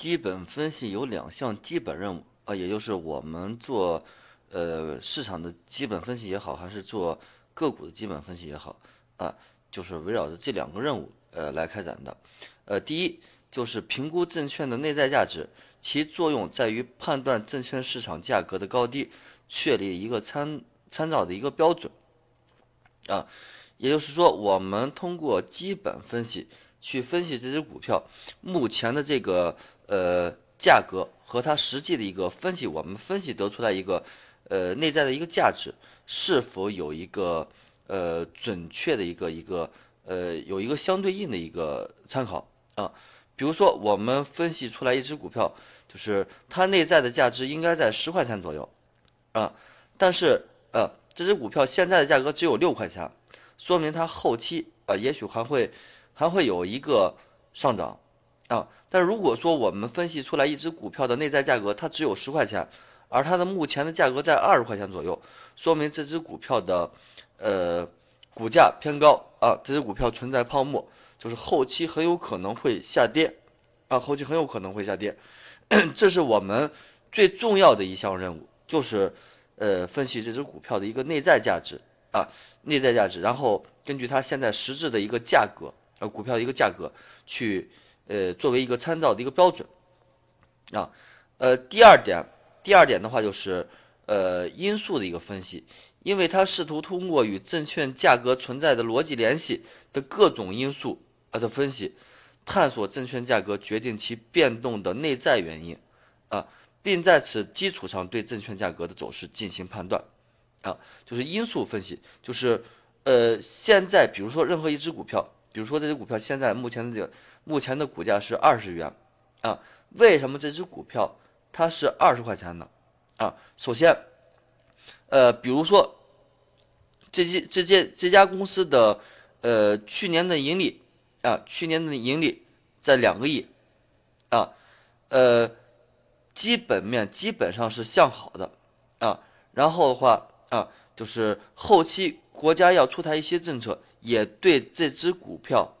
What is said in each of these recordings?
基本分析有两项基本任务啊，也就是我们做呃市场的基本分析也好，还是做个股的基本分析也好啊，就是围绕着这两个任务呃来开展的。呃，第一就是评估证券的内在价值，其作用在于判断证券市场价格的高低，确立一个参参照的一个标准啊。也就是说，我们通过基本分析去分析这只股票目前的这个呃价格和它实际的一个分析，我们分析得出来一个呃内在的一个价值是否有一个呃准确的一个一个呃有一个相对应的一个参考啊。比如说，我们分析出来一只股票，就是它内在的价值应该在十块钱左右啊，但是呃这只股票现在的价格只有六块钱。说明它后期啊，也许还会还会有一个上涨啊。但如果说我们分析出来一只股票的内在价格它只有十块钱，而它的目前的价格在二十块钱左右，说明这只股票的呃股价偏高啊，这只股票存在泡沫，就是后期很有可能会下跌啊，后期很有可能会下跌。这是我们最重要的一项任务，就是呃分析这只股票的一个内在价值啊。内在价值，然后根据它现在实质的一个价格，呃，股票的一个价格，去呃作为一个参照的一个标准，啊，呃，第二点，第二点的话就是呃因素的一个分析，因为它试图通过与证券价格存在的逻辑联系的各种因素啊的分析，探索证券价格决定其变动的内在原因，啊，并在此基础上对证券价格的走势进行判断。啊，就是因素分析，就是，呃，现在比如说任何一只股票，比如说这只股票现在目前的这个目前的股价是二十元，啊，为什么这只股票它是二十块钱呢？啊，首先，呃，比如说，这这这这这家公司的呃去年的盈利啊，去年的盈利在两个亿，啊，呃，基本面基本上是向好的，啊，然后的话。啊，就是后期国家要出台一些政策，也对这只股票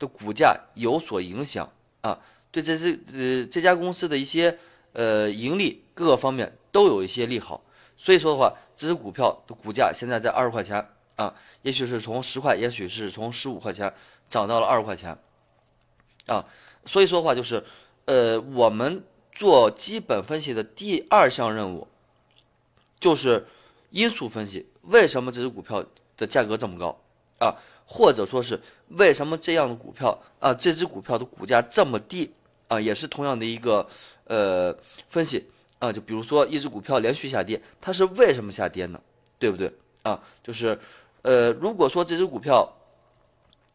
的股价有所影响啊，对这只呃这家公司的一些呃盈利各个方面都有一些利好，所以说的话，这只股票的股价现在在二十块钱啊，也许是从十块，也许是从十五块钱涨到了二十块钱啊，所以说的话就是，呃，我们做基本分析的第二项任务就是。因素分析，为什么这只股票的价格这么高啊？或者说是为什么这样的股票啊，这只股票的股价这么低啊？也是同样的一个呃分析啊。就比如说一只股票连续下跌，它是为什么下跌呢？对不对啊？就是呃，如果说这只股票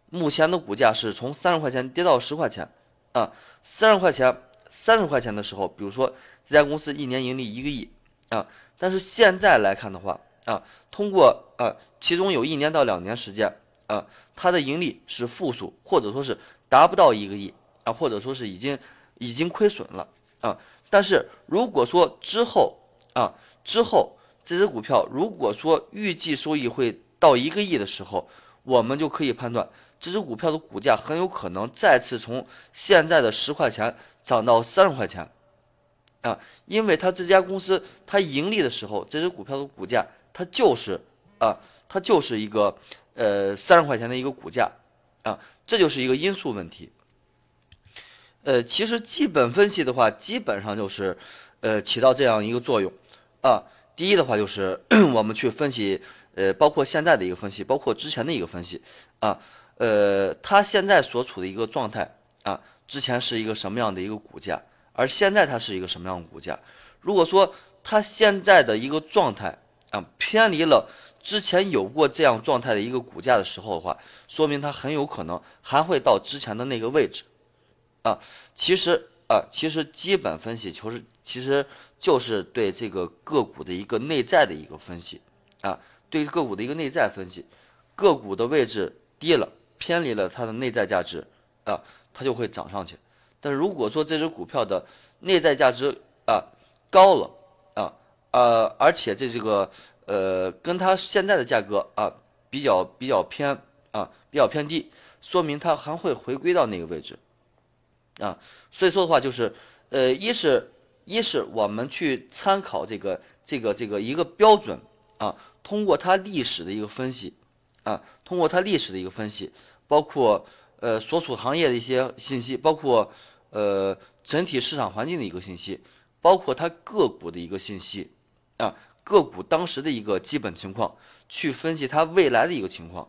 目前的股价是从三十块钱跌到十块钱啊，三十块钱三十块钱的时候，比如说这家公司一年盈利一个亿啊。但是现在来看的话啊，通过啊，其中有一年到两年时间啊，它的盈利是负数，或者说是达不到一个亿啊，或者说是已经已经亏损了啊。但是如果说之后啊，之后这只股票如果说预计收益会到一个亿的时候，我们就可以判断这只股票的股价很有可能再次从现在的十块钱涨到三十块钱。啊，因为它这家公司它盈利的时候，这只股票的股价它就是啊，它就是一个呃三十块钱的一个股价啊，这就是一个因素问题。呃，其实基本分析的话，基本上就是呃起到这样一个作用啊。第一的话就是 我们去分析呃，包括现在的一个分析，包括之前的一个分析啊，呃，它现在所处的一个状态啊，之前是一个什么样的一个股价？而现在它是一个什么样的股价？如果说它现在的一个状态啊偏离了之前有过这样状态的一个股价的时候的话，说明它很有可能还会到之前的那个位置啊。其实啊，其实基本分析就是其实就是对这个个股的一个内在的一个分析啊，对个股的一个内在分析，个股的位置低了，偏离了它的内在价值啊，它就会涨上去。但如果说这只股票的内在价值啊高了啊呃，而且这这个呃跟它现在的价格啊比较比较偏啊比较偏低，说明它还会回归到那个位置啊。所以说的话就是，呃，一是，一是我们去参考这个这个这个一个标准啊，通过它历史的一个分析啊，通过它历史的一个分析，包括呃所属行业的一些信息，包括呃整体市场环境的一个信息，包括它个股的一个信息啊，个股当时的一个基本情况，去分析它未来的一个情况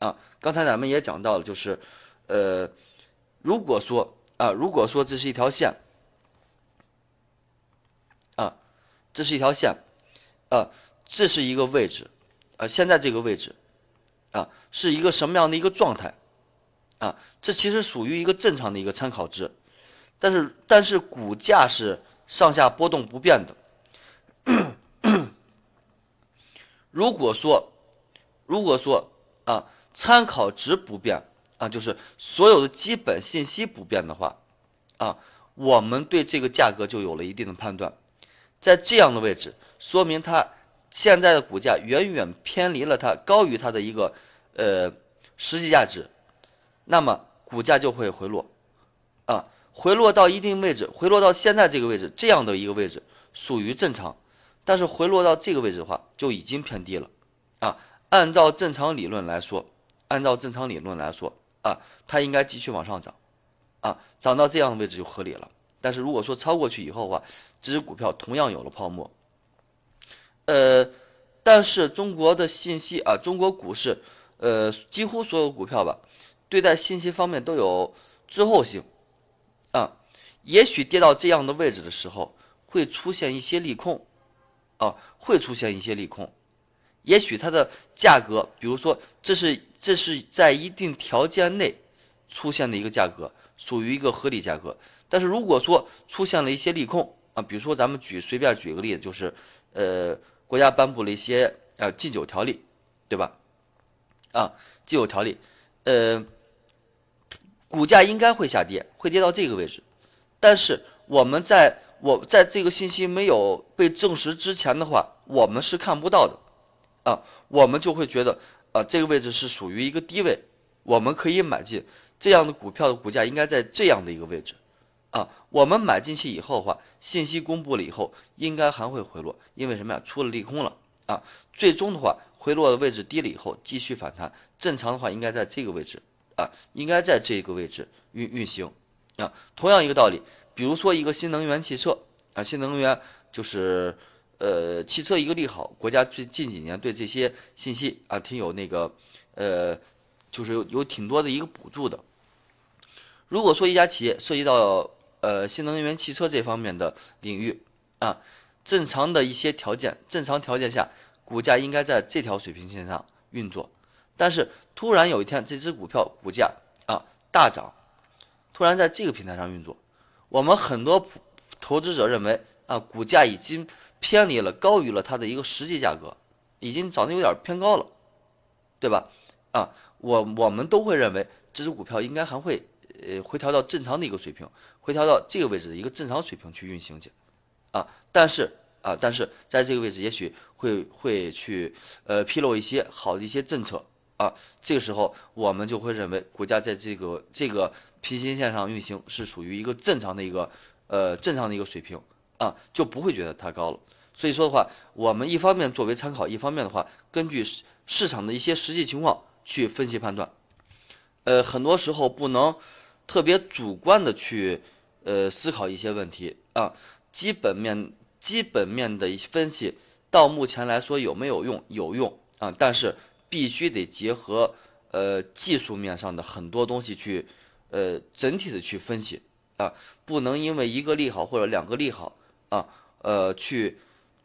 啊。刚才咱们也讲到了，就是呃，如果说。啊，如果说这是一条线，啊，这是一条线，啊，这是一个位置，啊，现在这个位置，啊，是一个什么样的一个状态，啊，这其实属于一个正常的一个参考值，但是但是股价是上下波动不变的。如果说，如果说啊，参考值不变。啊，就是所有的基本信息不变的话，啊，我们对这个价格就有了一定的判断，在这样的位置，说明它现在的股价远远偏离了它高于它的一个呃实际价值，那么股价就会回落，啊，回落到一定位置，回落到现在这个位置这样的一个位置属于正常，但是回落到这个位置的话就已经偏低了，啊，按照正常理论来说，按照正常理论来说。啊，它应该继续往上涨，啊，涨到这样的位置就合理了。但是如果说超过去以后的话，这只股票同样有了泡沫。呃，但是中国的信息啊，中国股市，呃，几乎所有股票吧，对待信息方面都有滞后性，啊，也许跌到这样的位置的时候，会出现一些利空，啊，会出现一些利空。也许它的价格，比如说，这是这是在一定条件内出现的一个价格，属于一个合理价格。但是如果说出现了一些利空啊，比如说咱们举随便举个例子，就是呃，国家颁布了一些呃禁酒条例，对吧？啊，禁酒条例，呃，股价应该会下跌，会跌到这个位置。但是我们在我在这个信息没有被证实之前的话，我们是看不到的。啊，我们就会觉得，啊，这个位置是属于一个低位，我们可以买进。这样的股票的股价应该在这样的一个位置，啊，我们买进去以后的话，信息公布了以后，应该还会回落，因为什么呀？出了利空了，啊，最终的话回落的位置低了以后继续反弹，正常的话应该在这个位置，啊，应该在这个位置运运行，啊，同样一个道理，比如说一个新能源汽车，啊，新能源就是。呃，汽车一个利好，国家最近几年对这些信息啊，挺有那个，呃，就是有有挺多的一个补助的。如果说一家企业涉及到呃新能源汽车这方面的领域啊，正常的一些条件，正常条件下，股价应该在这条水平线上运作。但是突然有一天，这只股票股价啊大涨，突然在这个平台上运作，我们很多投资者认为啊，股价已经。偏离了，高于了它的一个实际价格，已经涨得有点偏高了，对吧？啊，我我们都会认为这只股票应该还会呃回调到正常的一个水平，回调到这个位置的一个正常水平去运行去，啊，但是啊，但是在这个位置也许会会去呃披露一些好的一些政策啊，这个时候我们就会认为股价在这个这个平行线上运行是属于一个正常的一个呃正常的一个水平。啊，就不会觉得它高了。所以说的话，我们一方面作为参考，一方面的话，根据市市场的一些实际情况去分析判断。呃，很多时候不能特别主观的去呃思考一些问题啊。基本面基本面的一些分析到目前来说有没有用？有用啊，但是必须得结合呃技术面上的很多东西去呃整体的去分析啊，不能因为一个利好或者两个利好。啊，呃，去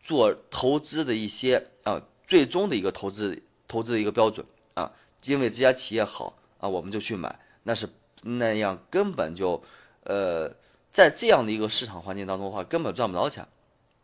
做投资的一些啊，最终的一个投资投资的一个标准啊，因为这家企业好啊，我们就去买，那是那样根本就，呃，在这样的一个市场环境当中的话，根本赚不着钱，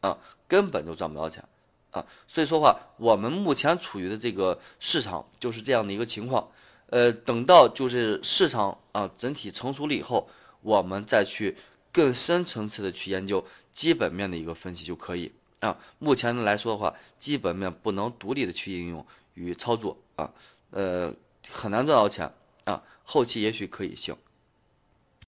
啊，根本就赚不着钱，啊，所以说话，我们目前处于的这个市场就是这样的一个情况，呃，等到就是市场啊整体成熟了以后，我们再去更深层次的去研究。基本面的一个分析就可以啊。目前来说的话，基本面不能独立的去应用与操作啊，呃，很难赚到钱啊。后期也许可以行。